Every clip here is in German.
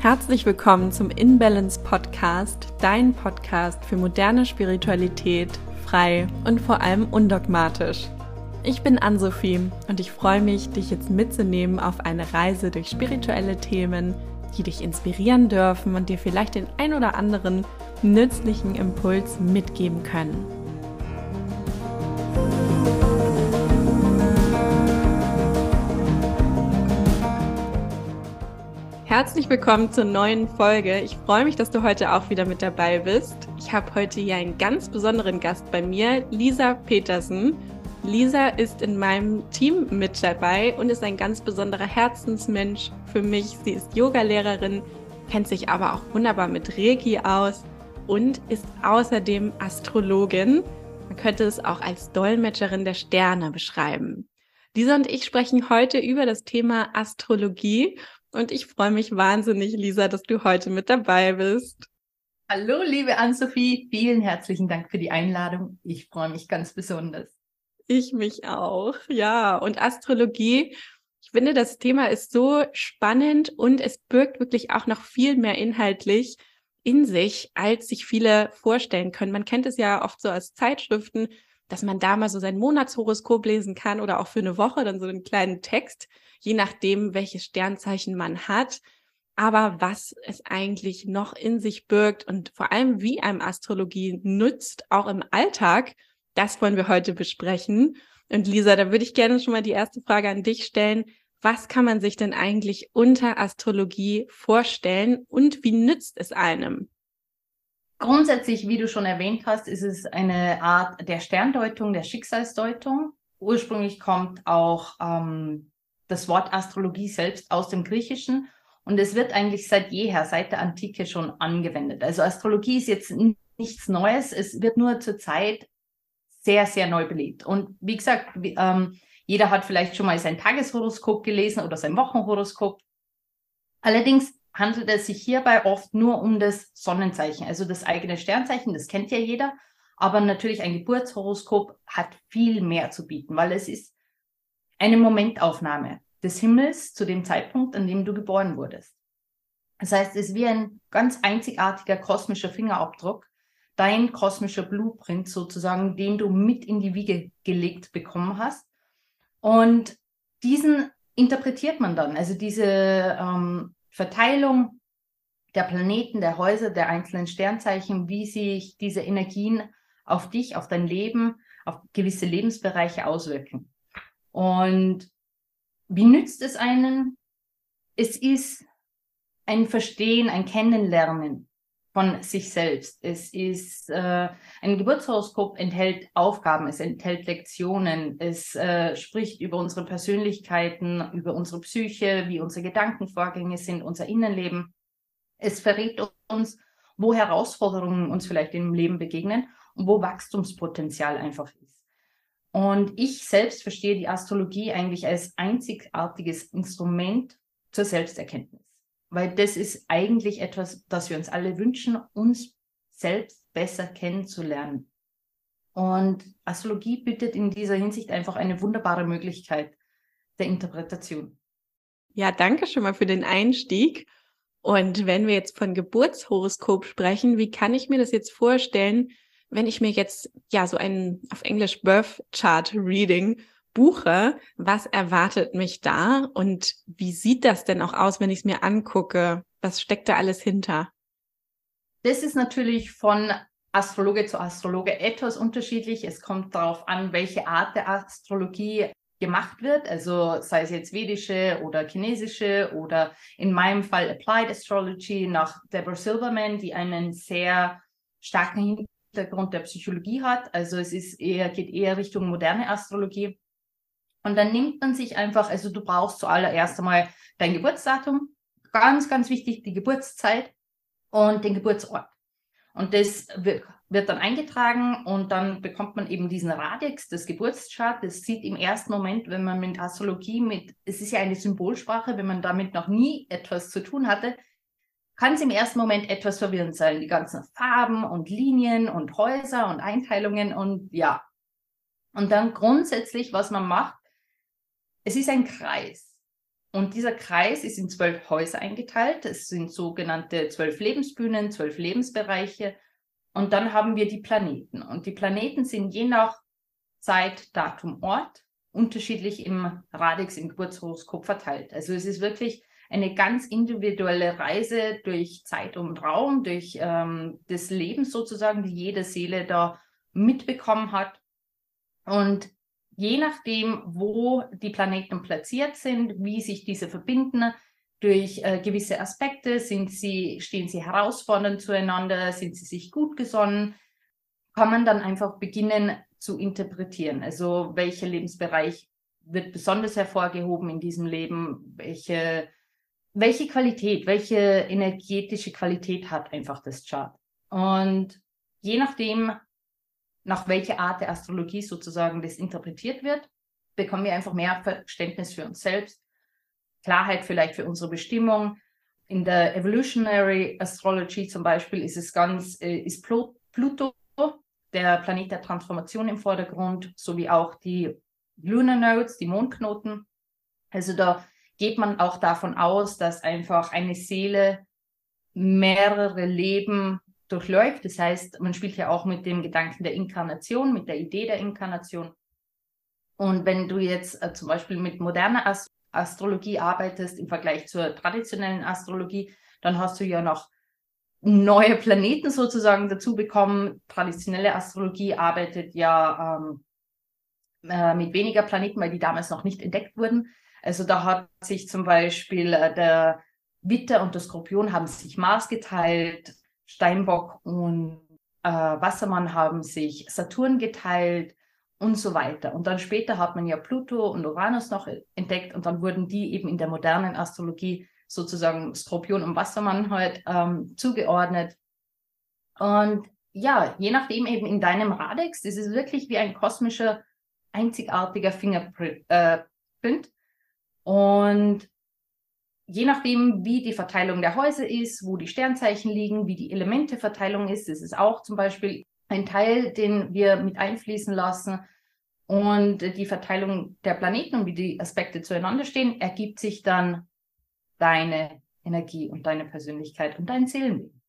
Herzlich willkommen zum InBalance Podcast, dein Podcast für moderne Spiritualität, frei und vor allem undogmatisch. Ich bin Ann-Sophie und ich freue mich, dich jetzt mitzunehmen auf eine Reise durch spirituelle Themen, die dich inspirieren dürfen und dir vielleicht den ein oder anderen nützlichen Impuls mitgeben können. Herzlich willkommen zur neuen Folge. Ich freue mich, dass du heute auch wieder mit dabei bist. Ich habe heute hier einen ganz besonderen Gast bei mir, Lisa Petersen. Lisa ist in meinem Team mit dabei und ist ein ganz besonderer Herzensmensch für mich. Sie ist Yogalehrerin, kennt sich aber auch wunderbar mit Reiki aus und ist außerdem Astrologin. Man könnte es auch als Dolmetscherin der Sterne beschreiben. Lisa und ich sprechen heute über das Thema Astrologie und ich freue mich wahnsinnig, Lisa, dass du heute mit dabei bist. Hallo, liebe Ann-Sophie. Vielen herzlichen Dank für die Einladung. Ich freue mich ganz besonders. Ich mich auch, ja. Und Astrologie, ich finde, das Thema ist so spannend und es birgt wirklich auch noch viel mehr inhaltlich in sich, als sich viele vorstellen können. Man kennt es ja oft so als Zeitschriften, dass man da mal so sein Monatshoroskop lesen kann oder auch für eine Woche dann so einen kleinen Text je nachdem, welches Sternzeichen man hat. Aber was es eigentlich noch in sich birgt und vor allem wie einem Astrologie nützt, auch im Alltag, das wollen wir heute besprechen. Und Lisa, da würde ich gerne schon mal die erste Frage an dich stellen. Was kann man sich denn eigentlich unter Astrologie vorstellen und wie nützt es einem? Grundsätzlich, wie du schon erwähnt hast, ist es eine Art der Sterndeutung, der Schicksalsdeutung. Ursprünglich kommt auch ähm, das Wort Astrologie selbst aus dem Griechischen und es wird eigentlich seit jeher, seit der Antike schon angewendet. Also Astrologie ist jetzt nichts Neues, es wird nur zur Zeit sehr, sehr neu belebt. Und wie gesagt, ähm, jeder hat vielleicht schon mal sein Tageshoroskop gelesen oder sein Wochenhoroskop. Allerdings handelt es sich hierbei oft nur um das Sonnenzeichen, also das eigene Sternzeichen, das kennt ja jeder. Aber natürlich ein Geburtshoroskop hat viel mehr zu bieten, weil es ist eine Momentaufnahme des Himmels zu dem Zeitpunkt, an dem du geboren wurdest. Das heißt, es ist wie ein ganz einzigartiger kosmischer Fingerabdruck, dein kosmischer Blueprint sozusagen, den du mit in die Wiege gelegt bekommen hast. Und diesen interpretiert man dann, also diese ähm, Verteilung der Planeten, der Häuser, der einzelnen Sternzeichen, wie sich diese Energien auf dich, auf dein Leben, auf gewisse Lebensbereiche auswirken. Und wie nützt es einen? Es ist ein Verstehen, ein Kennenlernen von sich selbst. Es ist äh, ein Geburtshoroskop enthält Aufgaben, es enthält Lektionen, es äh, spricht über unsere Persönlichkeiten, über unsere Psyche, wie unsere Gedankenvorgänge sind, unser Innenleben. Es verrät uns, wo Herausforderungen uns vielleicht im Leben begegnen und wo Wachstumspotenzial einfach ist. Und ich selbst verstehe die Astrologie eigentlich als einzigartiges Instrument zur Selbsterkenntnis. Weil das ist eigentlich etwas, das wir uns alle wünschen, uns selbst besser kennenzulernen. Und Astrologie bietet in dieser Hinsicht einfach eine wunderbare Möglichkeit der Interpretation. Ja, danke schon mal für den Einstieg. Und wenn wir jetzt von Geburtshoroskop sprechen, wie kann ich mir das jetzt vorstellen, wenn ich mir jetzt ja so ein auf Englisch Birth Chart Reading buche, was erwartet mich da und wie sieht das denn auch aus, wenn ich es mir angucke? Was steckt da alles hinter? Das ist natürlich von Astrologe zu Astrologe etwas unterschiedlich. Es kommt darauf an, welche Art der Astrologie gemacht wird, also sei es jetzt vedische oder chinesische oder in meinem Fall Applied Astrology nach Deborah Silverman, die einen sehr starken Hintergrund der Psychologie hat. Also es ist eher, geht eher Richtung moderne Astrologie. Und dann nimmt man sich einfach, also du brauchst zuallererst einmal dein Geburtsdatum, ganz, ganz wichtig, die Geburtszeit und den Geburtsort. Und das wird, wird dann eingetragen und dann bekommt man eben diesen Radix des Geburtschart. Das sieht im ersten Moment, wenn man mit Astrologie mit, es ist ja eine Symbolsprache, wenn man damit noch nie etwas zu tun hatte, kann es im ersten Moment etwas verwirrend sein. Die ganzen Farben und Linien und Häuser und Einteilungen und ja. Und dann grundsätzlich, was man macht, es ist ein Kreis. Und dieser Kreis ist in zwölf Häuser eingeteilt. Es sind sogenannte zwölf Lebensbühnen, zwölf Lebensbereiche. Und dann haben wir die Planeten. Und die Planeten sind je nach Zeit, Datum, Ort unterschiedlich im Radix, im Geburtshoroskop verteilt. Also es ist wirklich eine ganz individuelle Reise durch Zeit und Raum, durch ähm, das Leben sozusagen, die jede Seele da mitbekommen hat. Und je nachdem, wo die Planeten platziert sind, wie sich diese verbinden, durch äh, gewisse Aspekte, sind sie, stehen sie herausfordernd zueinander, sind sie sich gut gesonnen, kann man dann einfach beginnen zu interpretieren. Also welcher Lebensbereich wird besonders hervorgehoben in diesem Leben, welche welche Qualität, welche energetische Qualität hat einfach das Chart. Und je nachdem, nach welcher Art der Astrologie sozusagen das interpretiert wird, bekommen wir einfach mehr Verständnis für uns selbst, Klarheit vielleicht für unsere Bestimmung. In der Evolutionary Astrology zum Beispiel ist es ganz, äh, ist Pluto, der Planet der Transformation im Vordergrund, sowie auch die Lunar Nodes, die Mondknoten. Also da geht man auch davon aus, dass einfach eine Seele mehrere Leben durchläuft. Das heißt, man spielt ja auch mit dem Gedanken der Inkarnation, mit der Idee der Inkarnation. Und wenn du jetzt äh, zum Beispiel mit moderner Ast Astrologie arbeitest im Vergleich zur traditionellen Astrologie, dann hast du ja noch neue Planeten sozusagen dazu bekommen. Traditionelle Astrologie arbeitet ja ähm, äh, mit weniger Planeten, weil die damals noch nicht entdeckt wurden. Also da hat sich zum Beispiel äh, der Witter und der Skorpion haben sich Mars geteilt, Steinbock und äh, Wassermann haben sich Saturn geteilt und so weiter. Und dann später hat man ja Pluto und Uranus noch entdeckt und dann wurden die eben in der modernen Astrologie sozusagen Skorpion und Wassermann halt ähm, zugeordnet. Und ja, je nachdem eben in deinem Radex, das ist wirklich wie ein kosmischer, einzigartiger Fingerprint. Äh, und je nachdem, wie die Verteilung der Häuser ist, wo die Sternzeichen liegen, wie die Elementeverteilung ist, das ist auch zum Beispiel ein Teil, den wir mit einfließen lassen. Und die Verteilung der Planeten und wie die Aspekte zueinander stehen, ergibt sich dann deine Energie und deine Persönlichkeit und dein Seelenleben.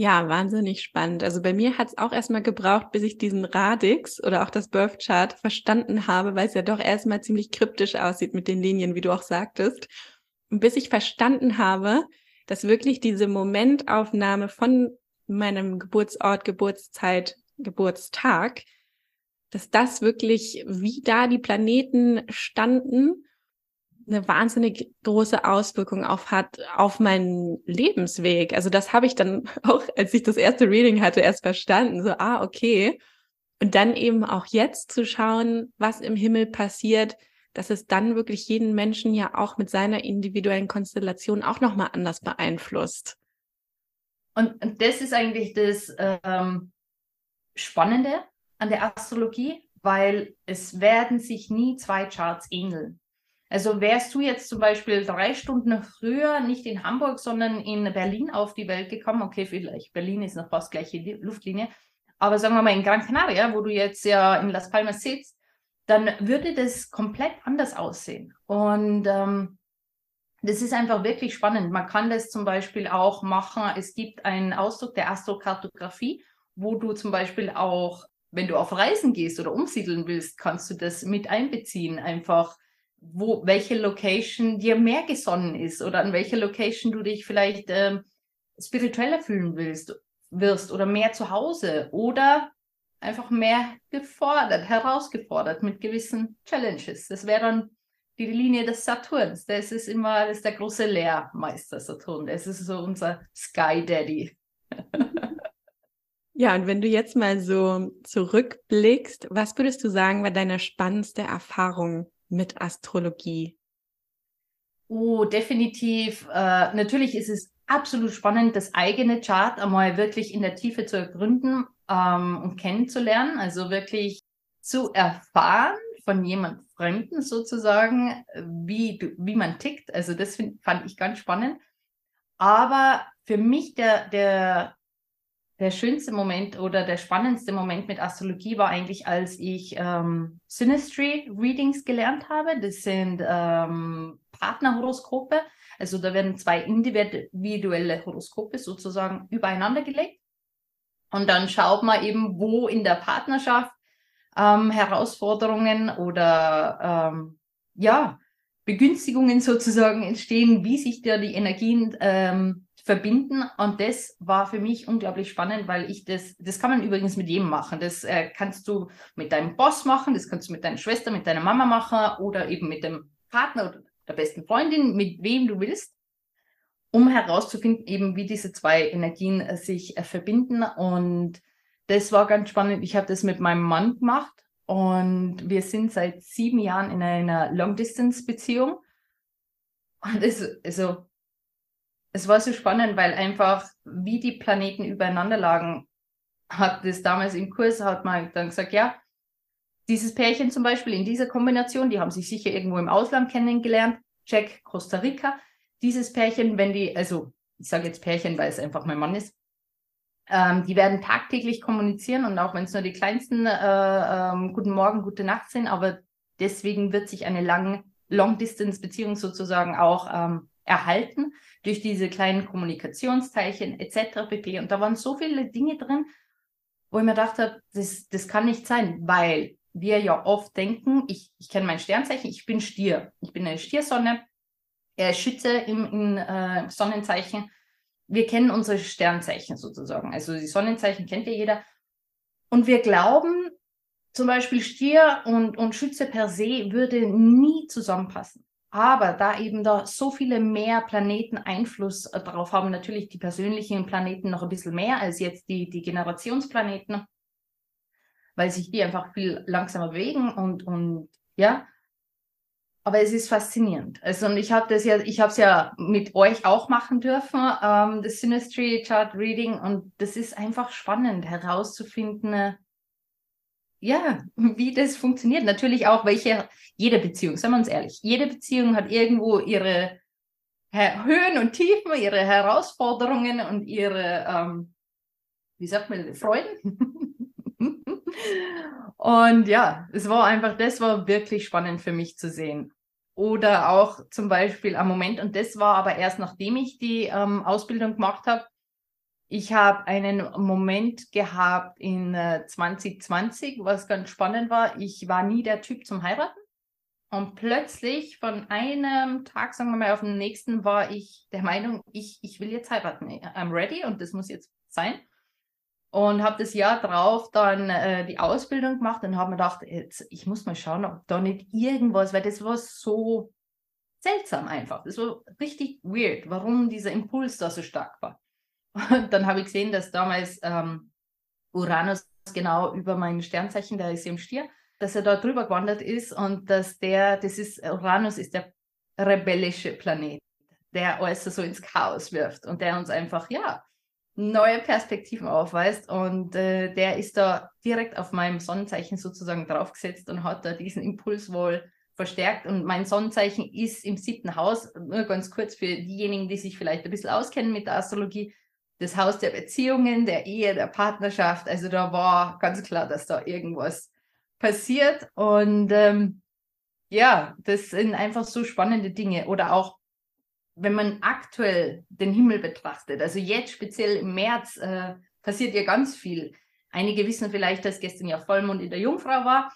Ja, wahnsinnig spannend. Also bei mir hat es auch erstmal gebraucht, bis ich diesen Radix oder auch das Birth Chart verstanden habe, weil es ja doch erstmal ziemlich kryptisch aussieht mit den Linien, wie du auch sagtest. Bis ich verstanden habe, dass wirklich diese Momentaufnahme von meinem Geburtsort, Geburtszeit, Geburtstag, dass das wirklich, wie da die Planeten standen eine wahnsinnig große Auswirkung auf hat auf meinen Lebensweg. Also das habe ich dann auch, als ich das erste Reading hatte, erst verstanden. So, ah, okay. Und dann eben auch jetzt zu schauen, was im Himmel passiert, dass es dann wirklich jeden Menschen ja auch mit seiner individuellen Konstellation auch nochmal anders beeinflusst. Und, und, das ist eigentlich das ähm, Spannende an der Astrologie, weil es werden sich nie zwei Charts ähneln. Also wärst du jetzt zum Beispiel drei Stunden früher nicht in Hamburg, sondern in Berlin auf die Welt gekommen, okay, vielleicht Berlin ist noch fast gleiche Luftlinie, aber sagen wir mal in Gran Canaria, wo du jetzt ja in Las Palmas sitzt, dann würde das komplett anders aussehen. Und ähm, das ist einfach wirklich spannend. Man kann das zum Beispiel auch machen. Es gibt einen Ausdruck der Astrokartografie, wo du zum Beispiel auch, wenn du auf Reisen gehst oder umsiedeln willst, kannst du das mit einbeziehen. Einfach wo, welche Location dir mehr gesonnen ist oder an welcher Location du dich vielleicht ähm, spiritueller fühlen willst, wirst oder mehr zu Hause oder einfach mehr gefordert, herausgefordert mit gewissen Challenges. Das wäre dann die Linie des Saturns. Das ist immer, das ist der große Lehrmeister Saturn. Das ist so unser Sky Daddy. Ja, und wenn du jetzt mal so zurückblickst, was würdest du sagen, war deine spannendste Erfahrung mit Astrologie? Oh, definitiv. Äh, natürlich ist es absolut spannend, das eigene Chart einmal wirklich in der Tiefe zu ergründen ähm, und kennenzulernen. Also wirklich zu erfahren von jemand Fremden sozusagen, wie, du, wie man tickt. Also das find, fand ich ganz spannend. Aber für mich der, der der schönste Moment oder der spannendste Moment mit Astrologie war eigentlich, als ich ähm, Synastry Readings gelernt habe. Das sind ähm, Partnerhoroskope. Also da werden zwei individuelle Horoskope sozusagen übereinander gelegt. Und dann schaut man eben, wo in der Partnerschaft ähm, Herausforderungen oder ähm, ja, Begünstigungen sozusagen entstehen, wie sich da die Energien ähm, verbinden. Und das war für mich unglaublich spannend, weil ich das, das kann man übrigens mit jedem machen. Das äh, kannst du mit deinem Boss machen, das kannst du mit deiner Schwester, mit deiner Mama machen oder eben mit dem Partner oder der besten Freundin, mit wem du willst, um herauszufinden, eben wie diese zwei Energien äh, sich äh, verbinden. Und das war ganz spannend. Ich habe das mit meinem Mann gemacht und wir sind seit sieben Jahren in einer Long-Distance-Beziehung. Und es, also, es war so spannend, weil einfach, wie die Planeten übereinander lagen, hat das damals im Kurs, hat man dann gesagt, ja, dieses Pärchen zum Beispiel in dieser Kombination, die haben sich sicher irgendwo im Ausland kennengelernt, Jack, Costa Rica. Dieses Pärchen, wenn die, also ich sage jetzt Pärchen, weil es einfach mein Mann ist, ähm, die werden tagtäglich kommunizieren und auch wenn es nur die kleinsten äh, ähm, Guten Morgen, Gute Nacht sind, aber deswegen wird sich eine lange Long-Distance-Beziehung sozusagen auch ähm, erhalten durch diese kleinen Kommunikationsteilchen etc. pp. Und da waren so viele Dinge drin, wo ich mir dachte, das, das kann nicht sein, weil wir ja oft denken, ich, ich kenne mein Sternzeichen, ich bin Stier. Ich bin eine Stiersonne, ist Schütze im, im äh, Sonnenzeichen. Wir kennen unsere Sternzeichen sozusagen. Also die Sonnenzeichen kennt ja jeder. Und wir glauben, zum Beispiel Stier und, und Schütze per se würde nie zusammenpassen. Aber da eben da so viele mehr Planeten Einfluss äh, darauf haben, natürlich die persönlichen Planeten noch ein bisschen mehr als jetzt die, die Generationsplaneten, weil sich die einfach viel langsamer bewegen und, und ja. Aber es ist faszinierend. Also und ich habe das ja, ich habe es ja mit euch auch machen dürfen, ähm, das Synastry Chart Reading und das ist einfach spannend herauszufinden, ja, wie das funktioniert. Natürlich auch, welche, jede Beziehung, sagen wir uns ehrlich, jede Beziehung hat irgendwo ihre Höhen und Tiefen, ihre Herausforderungen und ihre, ähm, wie sagt man, Freuden. und ja, es war einfach, das war wirklich spannend für mich zu sehen. Oder auch zum Beispiel am Moment, und das war aber erst nachdem ich die ähm, Ausbildung gemacht habe, ich habe einen Moment gehabt in äh, 2020, was ganz spannend war. Ich war nie der Typ zum Heiraten. Und plötzlich von einem Tag, sagen wir mal, auf den nächsten war ich der Meinung, ich, ich will jetzt heiraten. I'm ready und das muss jetzt sein. Und habe das Jahr drauf dann äh, die Ausbildung gemacht und habe mir gedacht, jetzt, ich muss mal schauen, ob da nicht irgendwas, weil das war so seltsam einfach. Das war richtig weird, warum dieser Impuls da so stark war. Und dann habe ich gesehen, dass damals ähm, Uranus genau über mein Sternzeichen, der ist im Stier, dass er da drüber gewandert ist und dass der, das ist, Uranus ist der rebellische Planet, der alles so ins Chaos wirft und der uns einfach, ja, neue Perspektiven aufweist und äh, der ist da direkt auf meinem Sonnenzeichen sozusagen draufgesetzt und hat da diesen Impuls wohl verstärkt und mein Sonnenzeichen ist im siebten Haus, nur ganz kurz für diejenigen, die sich vielleicht ein bisschen auskennen mit der Astrologie, das Haus der Beziehungen, der Ehe, der Partnerschaft. Also da war ganz klar, dass da irgendwas passiert. Und ähm, ja, das sind einfach so spannende Dinge. Oder auch, wenn man aktuell den Himmel betrachtet, also jetzt speziell im März äh, passiert ja ganz viel. Einige wissen vielleicht, dass gestern ja Vollmond in der Jungfrau war.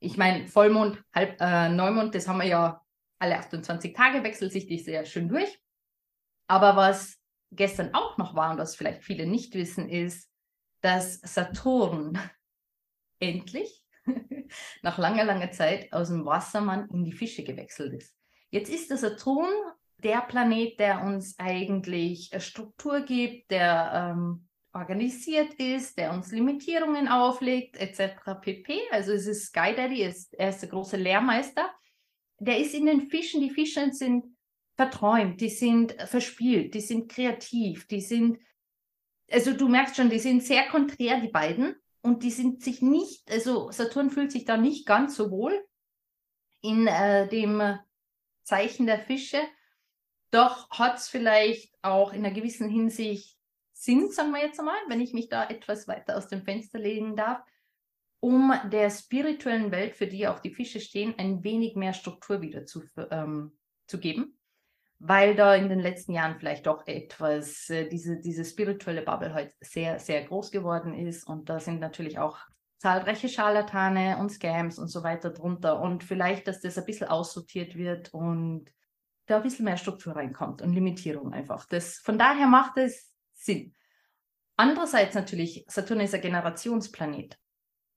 Ich meine, Vollmond, Halb, äh, Neumond, das haben wir ja alle 28 Tage, wechselt sich die sehr schön durch. Aber was gestern auch noch war und was vielleicht viele nicht wissen, ist, dass Saturn endlich nach langer, langer Zeit aus dem Wassermann in die Fische gewechselt ist. Jetzt ist der Saturn der Planet, der uns eigentlich Struktur gibt, der ähm, organisiert ist, der uns Limitierungen auflegt, etc. pp. Also es ist Sky Daddy, er ist der große Lehrmeister. Der ist in den Fischen, die Fische sind verträumt, die sind verspielt, die sind kreativ, die sind, also du merkst schon, die sind sehr konträr, die beiden. Und die sind sich nicht, also Saturn fühlt sich da nicht ganz so wohl in äh, dem Zeichen der Fische. Doch hat es vielleicht auch in einer gewissen Hinsicht Sinn, sagen wir jetzt einmal, wenn ich mich da etwas weiter aus dem Fenster legen darf, um der spirituellen Welt, für die auch die Fische stehen, ein wenig mehr Struktur wieder zu ähm, zu geben, weil da in den letzten Jahren vielleicht doch etwas, äh, diese, diese spirituelle Bubble halt sehr, sehr groß geworden ist. Und da sind natürlich auch zahlreiche Scharlatane und Scams und so weiter drunter. Und vielleicht, dass das ein bisschen aussortiert wird und da ein bisschen mehr Struktur reinkommt und Limitierung einfach. Das, von daher macht es Sinn. Andererseits natürlich, Saturn ist ein Generationsplanet.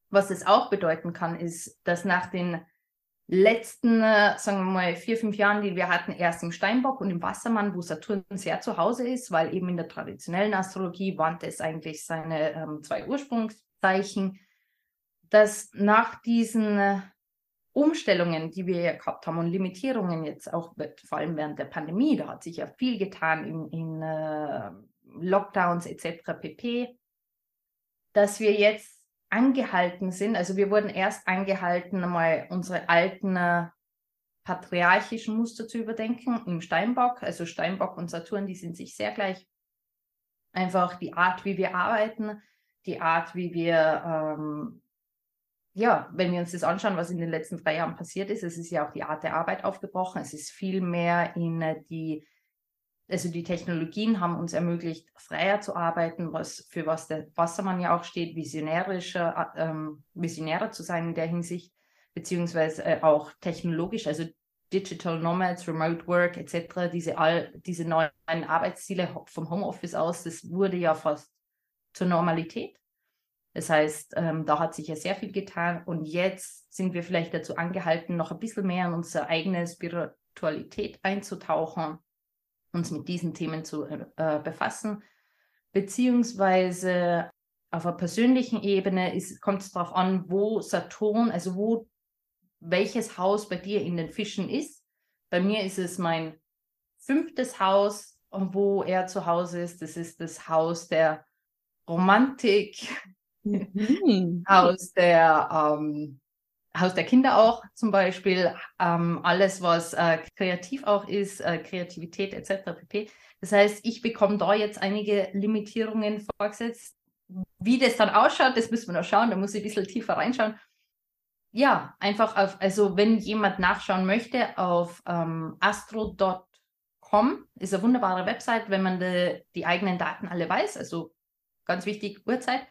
Was es auch bedeuten kann, ist, dass nach den letzten, äh, sagen wir mal, vier, fünf Jahren, die wir hatten, erst im Steinbock und im Wassermann, wo Saturn sehr zu Hause ist, weil eben in der traditionellen Astrologie wandte es eigentlich seine ähm, zwei Ursprungszeichen, dass nach diesen äh, Umstellungen, die wir ja gehabt haben und Limitierungen jetzt auch, vor allem während der Pandemie, da hat sich ja viel getan in, in uh, Lockdowns etc. pp, dass wir jetzt angehalten sind, also wir wurden erst angehalten, einmal unsere alten uh, patriarchischen Muster zu überdenken im Steinbock. Also Steinbock und Saturn, die sind sich sehr gleich. Einfach die Art, wie wir arbeiten, die Art, wie wir ähm, ja, wenn wir uns das anschauen, was in den letzten drei Jahren passiert ist, es ist ja auch die Art der Arbeit aufgebrochen. Es ist viel mehr in äh, die, also die Technologien haben uns ermöglicht, freier zu arbeiten, was für was der Wassermann ja auch steht, visionärischer, äh, ähm, visionärer zu sein in der Hinsicht, beziehungsweise äh, auch technologisch, also Digital Nomads, Remote Work etc., diese, all, diese neuen Arbeitsziele vom Homeoffice aus, das wurde ja fast zur Normalität. Das heißt, ähm, da hat sich ja sehr viel getan und jetzt sind wir vielleicht dazu angehalten, noch ein bisschen mehr in unsere eigene Spiritualität einzutauchen, uns mit diesen Themen zu äh, befassen, beziehungsweise auf einer persönlichen Ebene kommt es darauf an, wo Saturn, also wo welches Haus bei dir in den Fischen ist. Bei mir ist es mein fünftes Haus, wo er zu Hause ist. Das ist das Haus der Romantik, Mhm. Aus der ähm, Haus der Kinder auch zum Beispiel, ähm, alles, was äh, kreativ auch ist, äh, Kreativität etc. pp. Das heißt, ich bekomme da jetzt einige Limitierungen vorgesetzt. Wie das dann ausschaut, das müssen wir noch schauen, da muss ich ein bisschen tiefer reinschauen. Ja, einfach auf, also wenn jemand nachschauen möchte, auf ähm, astro.com ist eine wunderbare Website, wenn man de, die eigenen Daten alle weiß, also ganz wichtig, Uhrzeit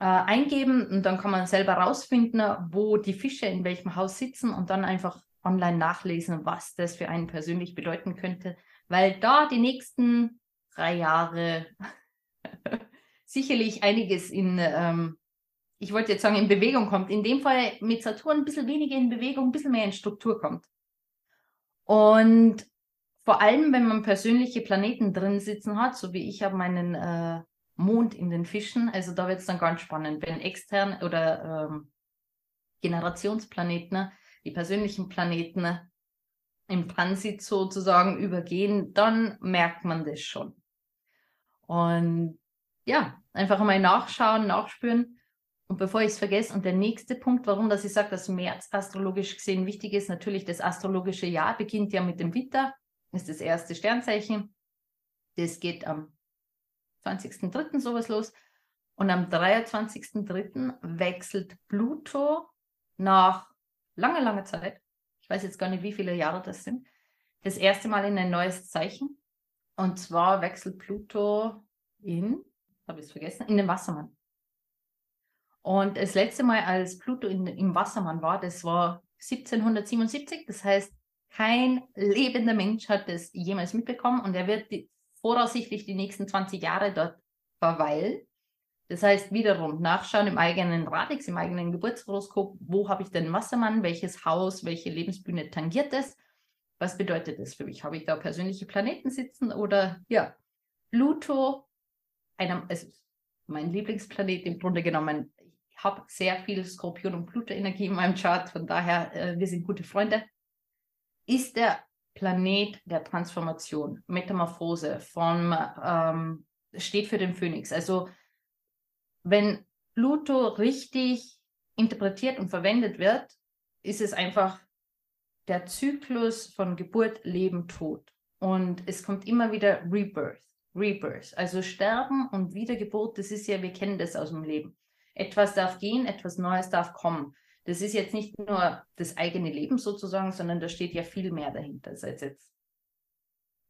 äh, eingeben und dann kann man selber rausfinden, wo die Fische in welchem Haus sitzen und dann einfach online nachlesen, was das für einen persönlich bedeuten könnte, weil da die nächsten drei Jahre sicherlich einiges in, ähm, ich wollte jetzt sagen, in Bewegung kommt. In dem Fall mit Saturn ein bisschen weniger in Bewegung, ein bisschen mehr in Struktur kommt. Und vor allem, wenn man persönliche Planeten drin sitzen hat, so wie ich habe meinen äh, Mond in den Fischen. Also da wird es dann ganz spannend, wenn extern oder ähm, Generationsplaneten, die persönlichen Planeten im Transit sozusagen übergehen, dann merkt man das schon. Und ja, einfach mal nachschauen, nachspüren. Und bevor ich es vergesse, und der nächste Punkt, warum dass ich sage, dass März astrologisch gesehen wichtig ist, natürlich das astrologische Jahr beginnt ja mit dem Witter, ist das erste Sternzeichen. Das geht am 20.03. sowas los. Und am 23.03. wechselt Pluto nach langer, langer Zeit, ich weiß jetzt gar nicht, wie viele Jahre das sind, das erste Mal in ein neues Zeichen. Und zwar wechselt Pluto in, habe ich es vergessen, in den Wassermann. Und das letzte Mal, als Pluto in, im Wassermann war, das war 1777. Das heißt, kein lebender Mensch hat das jemals mitbekommen und er wird die, voraussichtlich die nächsten 20 Jahre dort verweilen. Das heißt, wiederum nachschauen im eigenen Radix, im eigenen Geburtshoroskop, wo habe ich den Wassermann, welches Haus, welche Lebensbühne tangiert es? Was bedeutet das für mich? Habe ich da persönliche Planeten sitzen oder ja, Pluto, einem, also mein Lieblingsplanet im Grunde genommen. Ich habe sehr viel Skorpion- und Pluto-Energie in meinem Chart, von daher, äh, wir sind gute Freunde. Ist der Planet der Transformation, Metamorphose, von, ähm, steht für den Phönix. Also wenn Pluto richtig interpretiert und verwendet wird, ist es einfach der Zyklus von Geburt, Leben, Tod. Und es kommt immer wieder Rebirth, Rebirth. Also Sterben und Wiedergeburt, das ist ja, wir kennen das aus dem Leben. Etwas darf gehen, etwas Neues darf kommen. Das ist jetzt nicht nur das eigene Leben sozusagen, sondern da steht ja viel mehr dahinter, sei es jetzt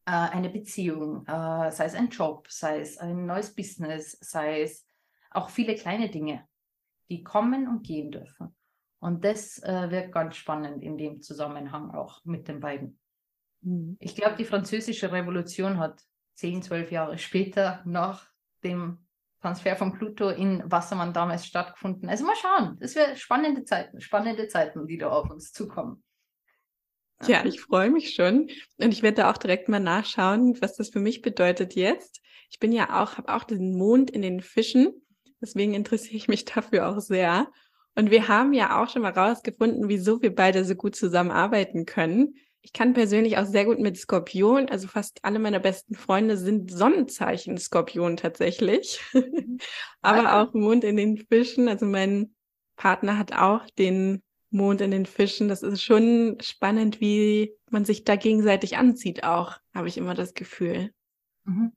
äh, eine Beziehung, äh, sei es ein Job, sei es ein neues Business, sei es auch viele kleine Dinge, die kommen und gehen dürfen. Und das äh, wird ganz spannend in dem Zusammenhang auch mit den beiden. Mhm. Ich glaube, die französische Revolution hat zehn, zwölf Jahre später nach dem Transfer von Pluto in Wassermann damals stattgefunden. Also mal schauen, das wird spannende Zeiten, spannende Zeiten, die da auf uns zukommen. Ja, ich freue mich schon und ich werde da auch direkt mal nachschauen, was das für mich bedeutet jetzt. Ich bin ja auch, habe auch den Mond in den Fischen, deswegen interessiere ich mich dafür auch sehr. Und wir haben ja auch schon mal rausgefunden, wieso wir beide so gut zusammenarbeiten können. Ich kann persönlich auch sehr gut mit Skorpion, also fast alle meiner besten Freunde sind Sonnenzeichen Skorpion tatsächlich. Aber auch Mond in den Fischen. Also mein Partner hat auch den Mond in den Fischen. Das ist schon spannend, wie man sich da gegenseitig anzieht auch, habe ich immer das Gefühl. Mhm.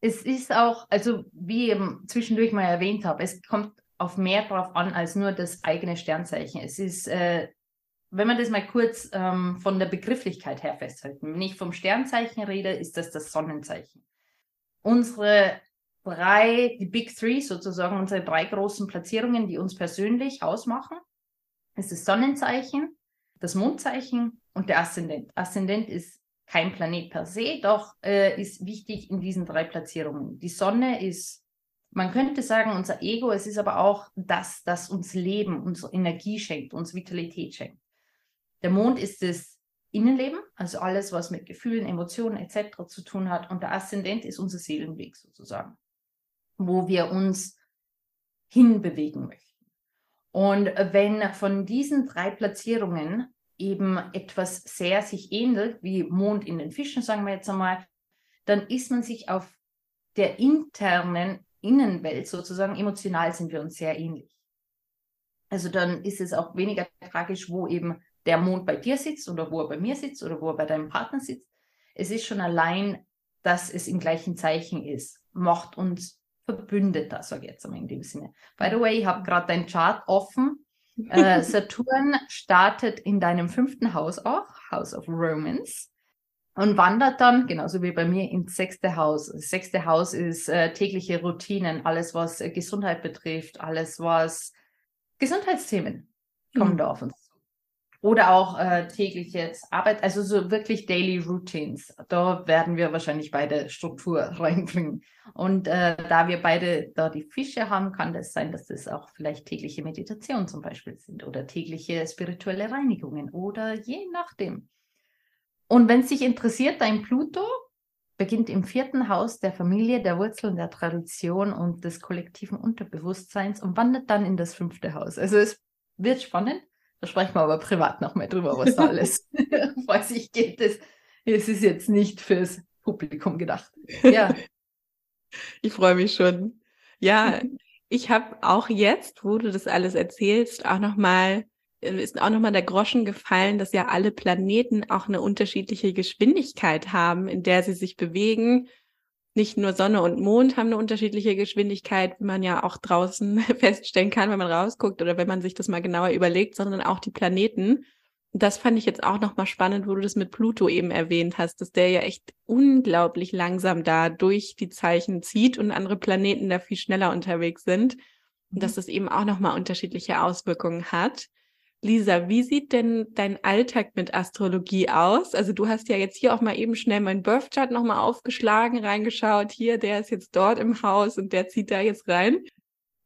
Es ist auch, also wie eben zwischendurch mal erwähnt habe, es kommt auf mehr drauf an als nur das eigene Sternzeichen. Es ist äh, wenn man das mal kurz ähm, von der Begrifflichkeit her festhalten, wenn ich vom Sternzeichen rede, ist das das Sonnenzeichen. Unsere drei, die Big Three sozusagen, unsere drei großen Platzierungen, die uns persönlich ausmachen, ist das Sonnenzeichen, das Mondzeichen und der Aszendent. Aszendent ist kein Planet per se, doch äh, ist wichtig in diesen drei Platzierungen. Die Sonne ist, man könnte sagen, unser Ego, es ist aber auch das, das uns Leben, unsere Energie schenkt, uns Vitalität schenkt. Der Mond ist das Innenleben, also alles, was mit Gefühlen, Emotionen etc. zu tun hat. Und der Aszendent ist unser Seelenweg sozusagen, wo wir uns hinbewegen möchten. Und wenn von diesen drei Platzierungen eben etwas sehr sich ähnelt, wie Mond in den Fischen, sagen wir jetzt einmal, dann ist man sich auf der internen Innenwelt sozusagen, emotional sind wir uns sehr ähnlich. Also dann ist es auch weniger tragisch, wo eben der Mond bei dir sitzt oder wo er bei mir sitzt oder wo er bei deinem Partner sitzt. Es ist schon allein, dass es im gleichen Zeichen ist, macht uns Verbündeter, sage ich jetzt einmal in dem Sinne. By the way, ich habe gerade dein Chart offen. Äh, Saturn startet in deinem fünften Haus auch, House of Romance, und wandert dann, genauso wie bei mir, ins sechste Haus. Das sechste Haus ist äh, tägliche Routinen, alles, was äh, Gesundheit betrifft, alles, was Gesundheitsthemen kommen mhm. da auf uns oder auch äh, tägliches Arbeit, also so wirklich Daily Routines. Da werden wir wahrscheinlich beide Struktur reinbringen. Und äh, da wir beide da die Fische haben, kann das sein, dass das auch vielleicht tägliche Meditationen zum Beispiel sind oder tägliche spirituelle Reinigungen oder je nachdem. Und wenn es dich interessiert, dein Pluto beginnt im vierten Haus der Familie, der Wurzeln, der Tradition und des kollektiven Unterbewusstseins und wandert dann in das fünfte Haus. Also es wird spannend. Da sprechen wir aber privat noch mehr drüber, was da alles vor sich geht. Das, es ist jetzt nicht fürs Publikum gedacht. Ja. Ich freue mich schon. Ja, ich habe auch jetzt, wo du das alles erzählst, auch nochmal, ist auch nochmal der Groschen gefallen, dass ja alle Planeten auch eine unterschiedliche Geschwindigkeit haben, in der sie sich bewegen nicht nur Sonne und Mond haben eine unterschiedliche Geschwindigkeit, wie man ja auch draußen feststellen kann, wenn man rausguckt oder wenn man sich das mal genauer überlegt, sondern auch die Planeten. Das fand ich jetzt auch nochmal spannend, wo du das mit Pluto eben erwähnt hast, dass der ja echt unglaublich langsam da durch die Zeichen zieht und andere Planeten da viel schneller unterwegs sind. Und dass mhm. das eben auch nochmal unterschiedliche Auswirkungen hat. Lisa, wie sieht denn dein Alltag mit Astrologie aus? Also du hast ja jetzt hier auch mal eben schnell meinen Birth Chart nochmal aufgeschlagen, reingeschaut. Hier, der ist jetzt dort im Haus und der zieht da jetzt rein.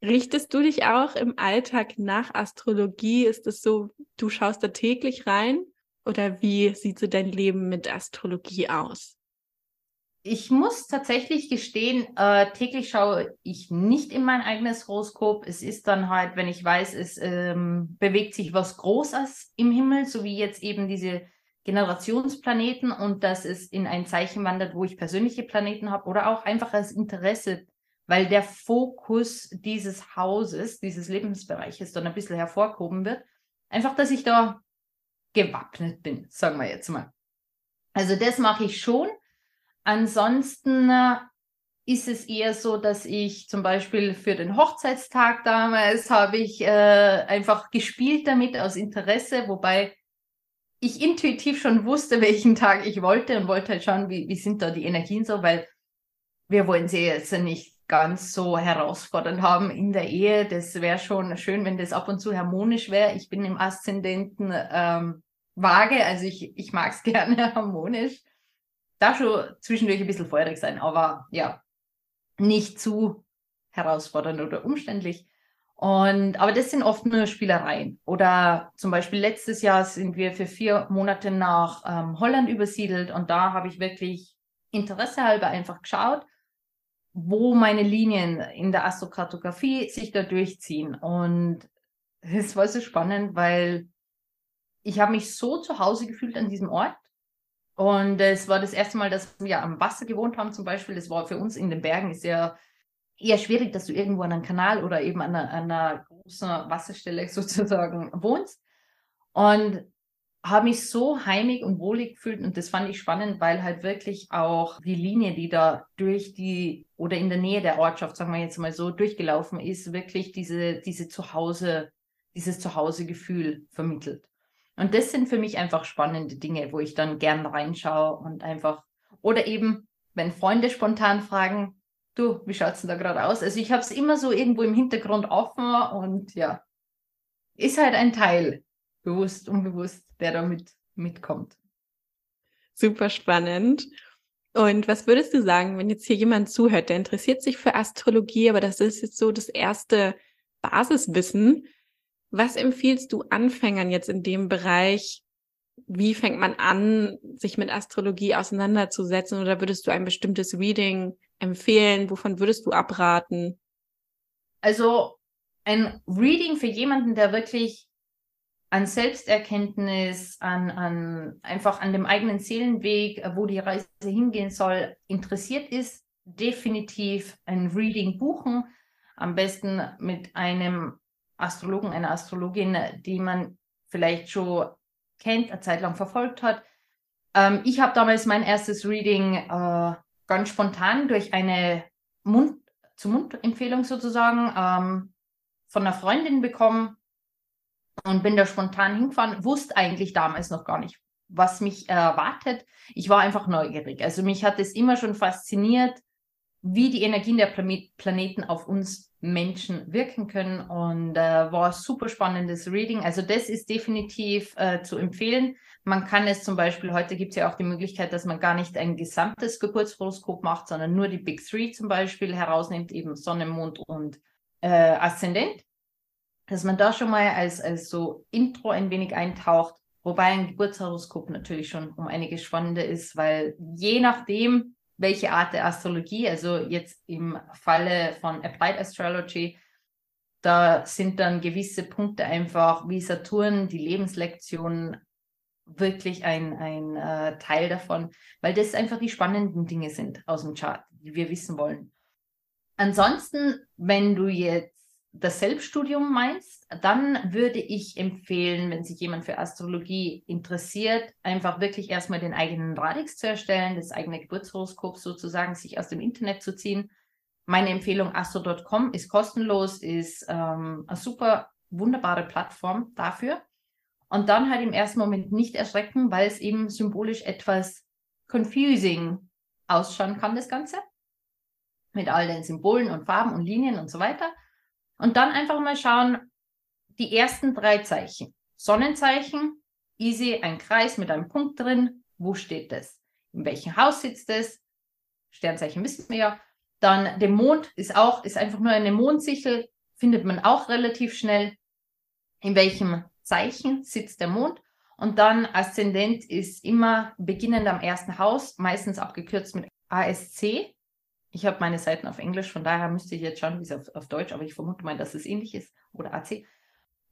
Richtest du dich auch im Alltag nach Astrologie? Ist es so, du schaust da täglich rein? Oder wie sieht so dein Leben mit Astrologie aus? Ich muss tatsächlich gestehen, äh, täglich schaue ich nicht in mein eigenes Horoskop. Es ist dann halt, wenn ich weiß, es ähm, bewegt sich was Großes im Himmel, so wie jetzt eben diese Generationsplaneten und dass es in ein Zeichen wandert, wo ich persönliche Planeten habe oder auch einfach als Interesse, weil der Fokus dieses Hauses, dieses Lebensbereiches dann ein bisschen hervorgehoben wird. Einfach, dass ich da gewappnet bin, sagen wir jetzt mal. Also das mache ich schon. Ansonsten äh, ist es eher so, dass ich zum Beispiel für den Hochzeitstag damals habe ich äh, einfach gespielt damit aus Interesse, wobei ich intuitiv schon wusste, welchen Tag ich wollte und wollte halt schauen, wie, wie sind da die Energien so, weil wir wollen sie jetzt nicht ganz so herausfordernd haben in der Ehe. Das wäre schon schön, wenn das ab und zu harmonisch wäre. Ich bin im Aszendenten ähm, Waage, also ich, ich mag es gerne harmonisch. Darf schon zwischendurch ein bisschen feurig sein, aber ja, nicht zu herausfordernd oder umständlich. Und, aber das sind oft nur Spielereien. Oder zum Beispiel letztes Jahr sind wir für vier Monate nach ähm, Holland übersiedelt und da habe ich wirklich Interesse halber einfach geschaut, wo meine Linien in der Astrokartografie sich da durchziehen. Und es war so spannend, weil ich habe mich so zu Hause gefühlt an diesem Ort. Und es war das erste Mal, dass wir am Wasser gewohnt haben, zum Beispiel. Das war für uns in den Bergen ist eher schwierig, dass du irgendwo an einem Kanal oder eben an einer, einer großen Wasserstelle sozusagen wohnst. Und habe mich so heimig und wohlig gefühlt und das fand ich spannend, weil halt wirklich auch die Linie, die da durch die oder in der Nähe der Ortschaft, sagen wir jetzt mal so, durchgelaufen ist, wirklich diese, diese Zuhause, dieses Zuhausegefühl vermittelt. Und das sind für mich einfach spannende Dinge, wo ich dann gern reinschaue und einfach, oder eben, wenn Freunde spontan fragen, du, wie schaut es denn da gerade aus? Also ich habe es immer so irgendwo im Hintergrund offen und ja, ist halt ein Teil, bewusst, unbewusst, der damit mitkommt. Super spannend. Und was würdest du sagen, wenn jetzt hier jemand zuhört, der interessiert sich für Astrologie, aber das ist jetzt so das erste Basiswissen. Was empfiehlst du Anfängern jetzt in dem Bereich? Wie fängt man an, sich mit Astrologie auseinanderzusetzen? Oder würdest du ein bestimmtes Reading empfehlen? Wovon würdest du abraten? Also ein Reading für jemanden, der wirklich an Selbsterkenntnis, an, an einfach an dem eigenen Seelenweg, wo die Reise hingehen soll, interessiert ist, definitiv ein Reading buchen. Am besten mit einem Astrologen, einer Astrologin, die man vielleicht schon kennt, eine Zeit lang verfolgt hat. Ähm, ich habe damals mein erstes Reading äh, ganz spontan durch eine Mund-zu-Mund-Empfehlung sozusagen ähm, von einer Freundin bekommen und bin da spontan hingefahren, wusste eigentlich damals noch gar nicht, was mich erwartet. Ich war einfach neugierig. Also mich hat es immer schon fasziniert, wie die Energien der Planeten auf uns Menschen wirken können und äh, war super spannendes Reading. Also das ist definitiv äh, zu empfehlen. Man kann es zum Beispiel, heute gibt es ja auch die Möglichkeit, dass man gar nicht ein gesamtes Geburtshoroskop macht, sondern nur die Big Three zum Beispiel herausnimmt, eben Sonne, Mond und äh, Aszendent. Dass man da schon mal als, als so Intro ein wenig eintaucht, wobei ein Geburtshoroskop natürlich schon um einiges spannender ist, weil je nachdem, welche Art der Astrologie, also jetzt im Falle von Applied Astrology, da sind dann gewisse Punkte einfach wie Saturn, die Lebenslektion, wirklich ein, ein äh, Teil davon, weil das einfach die spannenden Dinge sind aus dem Chart, die wir wissen wollen. Ansonsten, wenn du jetzt das Selbststudium meinst, dann würde ich empfehlen, wenn sich jemand für Astrologie interessiert, einfach wirklich erstmal den eigenen Radix zu erstellen, das eigene Geburtshoroskop sozusagen, sich aus dem Internet zu ziehen. Meine Empfehlung astro.com ist kostenlos, ist ähm, eine super wunderbare Plattform dafür. Und dann halt im ersten Moment nicht erschrecken, weil es eben symbolisch etwas confusing ausschauen kann, das Ganze. Mit all den Symbolen und Farben und Linien und so weiter. Und dann einfach mal schauen, die ersten drei Zeichen. Sonnenzeichen, easy, ein Kreis mit einem Punkt drin. Wo steht das? In welchem Haus sitzt es? Sternzeichen wissen wir ja. Dann der Mond ist auch, ist einfach nur eine Mondsichel, findet man auch relativ schnell. In welchem Zeichen sitzt der Mond? Und dann Aszendent ist immer beginnend am ersten Haus, meistens abgekürzt mit ASC. Ich habe meine Seiten auf Englisch, von daher müsste ich jetzt schauen, wie es auf, auf Deutsch, aber ich vermute mal, dass es ähnlich ist oder AC.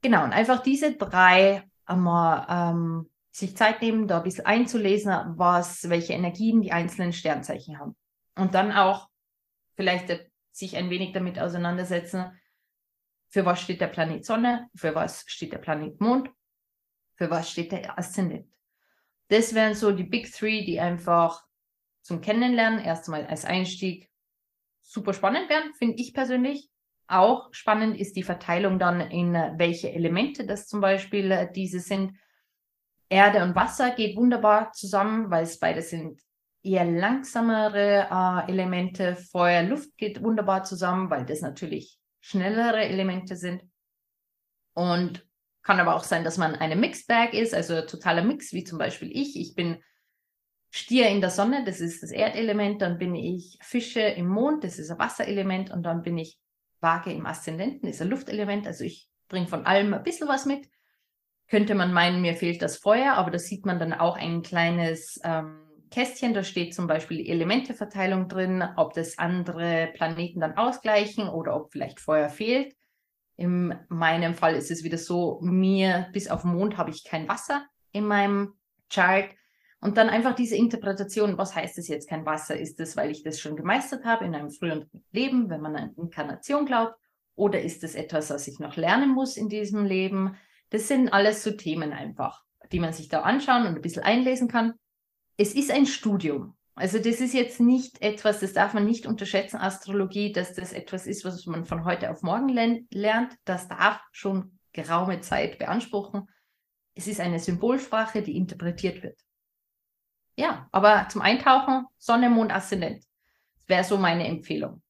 Genau, und einfach diese drei einmal ähm, sich Zeit nehmen, da ein bisschen einzulesen, was, welche Energien die einzelnen Sternzeichen haben. Und dann auch vielleicht sich ein wenig damit auseinandersetzen, für was steht der Planet Sonne, für was steht der Planet Mond, für was steht der Aszendent. Das wären so die Big Three, die einfach zum Kennenlernen, erstmal als Einstieg super spannend werden, finde ich persönlich. Auch spannend ist die Verteilung dann in äh, welche Elemente das zum Beispiel äh, diese sind. Erde und Wasser geht wunderbar zusammen, weil es beide sind eher langsamere äh, Elemente. Feuer, Luft geht wunderbar zusammen, weil das natürlich schnellere Elemente sind. Und kann aber auch sein, dass man eine Mixed Bag ist, also totaler Mix, wie zum Beispiel ich. Ich bin Stier in der Sonne, das ist das Erdelement, dann bin ich Fische im Mond, das ist ein Wasserelement und dann bin ich Waage im Aszendenten ist ein Luftelement, also ich bringe von allem ein bisschen was mit. Könnte man meinen, mir fehlt das Feuer, aber da sieht man dann auch ein kleines ähm, Kästchen, da steht zum Beispiel die Elementeverteilung drin, ob das andere Planeten dann ausgleichen oder ob vielleicht Feuer fehlt. In meinem Fall ist es wieder so, mir bis auf Mond habe ich kein Wasser in meinem Chart. Und dann einfach diese Interpretation, was heißt es jetzt kein Wasser? Ist es, weil ich das schon gemeistert habe in einem früheren Leben, wenn man an Inkarnation glaubt? Oder ist es etwas, was ich noch lernen muss in diesem Leben? Das sind alles so Themen einfach, die man sich da anschauen und ein bisschen einlesen kann. Es ist ein Studium. Also das ist jetzt nicht etwas, das darf man nicht unterschätzen, Astrologie, dass das etwas ist, was man von heute auf morgen lernt. Das darf schon geraume Zeit beanspruchen. Es ist eine Symbolsprache, die interpretiert wird ja, aber zum Eintauchen Sonne, Mond, Aszendent. Das wäre so meine Empfehlung.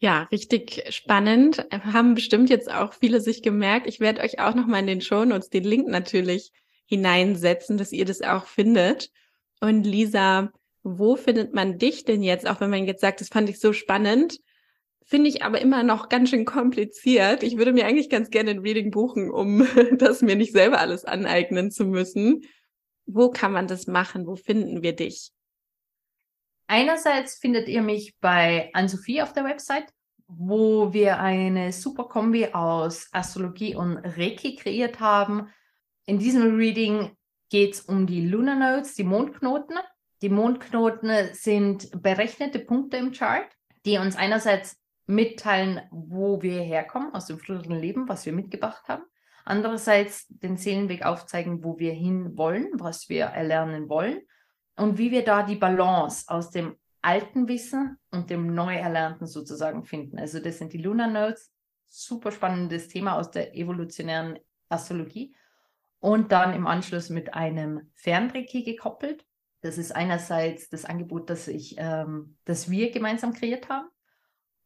Ja, richtig spannend. Haben bestimmt jetzt auch viele sich gemerkt. Ich werde euch auch nochmal in den Shownotes den Link natürlich hineinsetzen, dass ihr das auch findet. Und Lisa, wo findet man dich denn jetzt? Auch wenn man jetzt sagt, das fand ich so spannend, finde ich aber immer noch ganz schön kompliziert. Ich würde mir eigentlich ganz gerne ein Reading buchen, um das mir nicht selber alles aneignen zu müssen. Wo kann man das machen? Wo finden wir dich? Einerseits findet ihr mich bei Ann-Sophie auf der Website, wo wir eine super Kombi aus Astrologie und Reiki kreiert haben. In diesem Reading geht es um die Lunar Nodes, die Mondknoten. Die Mondknoten sind berechnete Punkte im Chart, die uns einerseits mitteilen, wo wir herkommen aus dem früheren Leben, was wir mitgebracht haben andererseits den Seelenweg aufzeigen, wo wir hin wollen, was wir erlernen wollen und wie wir da die Balance aus dem alten Wissen und dem neu erlernten sozusagen finden. Also das sind die Lunar Notes, super spannendes Thema aus der evolutionären Astrologie und dann im Anschluss mit einem Fernreiki gekoppelt. Das ist einerseits das Angebot, das ich, ähm, das wir gemeinsam kreiert haben.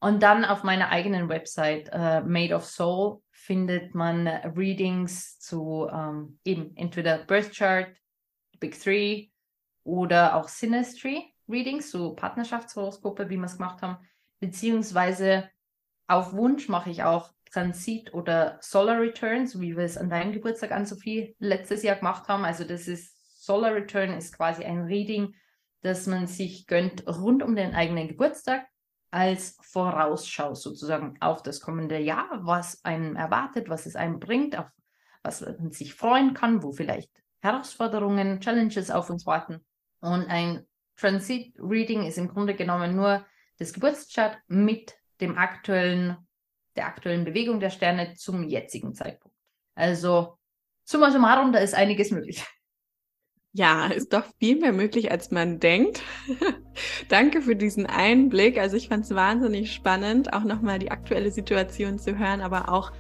Und dann auf meiner eigenen Website uh, Made of Soul findet man Readings zu ähm, eben entweder Birth Chart, Big Three oder auch Synastry Readings, so Partnerschaftshoroskope, wie wir es gemacht haben. Beziehungsweise auf Wunsch mache ich auch Transit oder Solar Return, so wie wir es an deinem Geburtstag an Sophie letztes Jahr gemacht haben. Also das ist Solar Return ist quasi ein Reading, das man sich gönnt rund um den eigenen Geburtstag als Vorausschau sozusagen auf das kommende Jahr, was einen erwartet, was es einem bringt, auf was man sich freuen kann, wo vielleicht Herausforderungen, Challenges auf uns warten. Und ein Transit Reading ist im Grunde genommen nur das Geburtschart mit dem aktuellen, der aktuellen Bewegung der Sterne zum jetzigen Zeitpunkt. Also summa summarum, da ist einiges möglich. Ja, ist doch viel mehr möglich, als man denkt. Danke für diesen Einblick. Also ich fand es wahnsinnig spannend, auch nochmal die aktuelle Situation zu hören, aber auch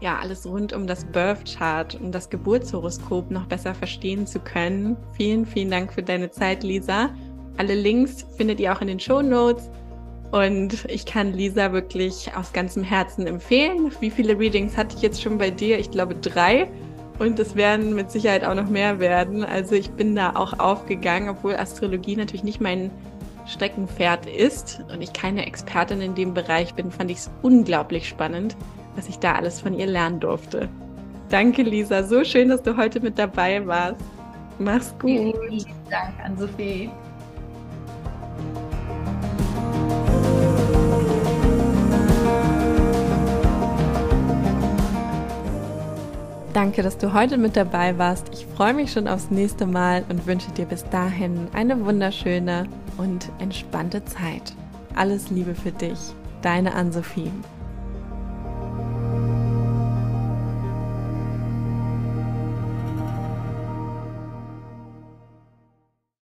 ja, alles rund um das Birth Chart und das Geburtshoroskop noch besser verstehen zu können. Vielen, vielen Dank für deine Zeit, Lisa. Alle Links findet ihr auch in den Show Notes. Und ich kann Lisa wirklich aus ganzem Herzen empfehlen. Wie viele Readings hatte ich jetzt schon bei dir? Ich glaube drei. Und es werden mit Sicherheit auch noch mehr werden. Also ich bin da auch aufgegangen, obwohl Astrologie natürlich nicht mein Streckenpferd ist und ich keine Expertin in dem Bereich bin, fand ich es unglaublich spannend, was ich da alles von ihr lernen durfte. Danke, Lisa. So schön, dass du heute mit dabei warst. Mach's gut. Vielen Dank an Sophie. Danke, dass du heute mit dabei warst. Ich freue mich schon aufs nächste Mal und wünsche dir bis dahin eine wunderschöne und entspannte Zeit. Alles Liebe für dich, deine Ann-Sophie.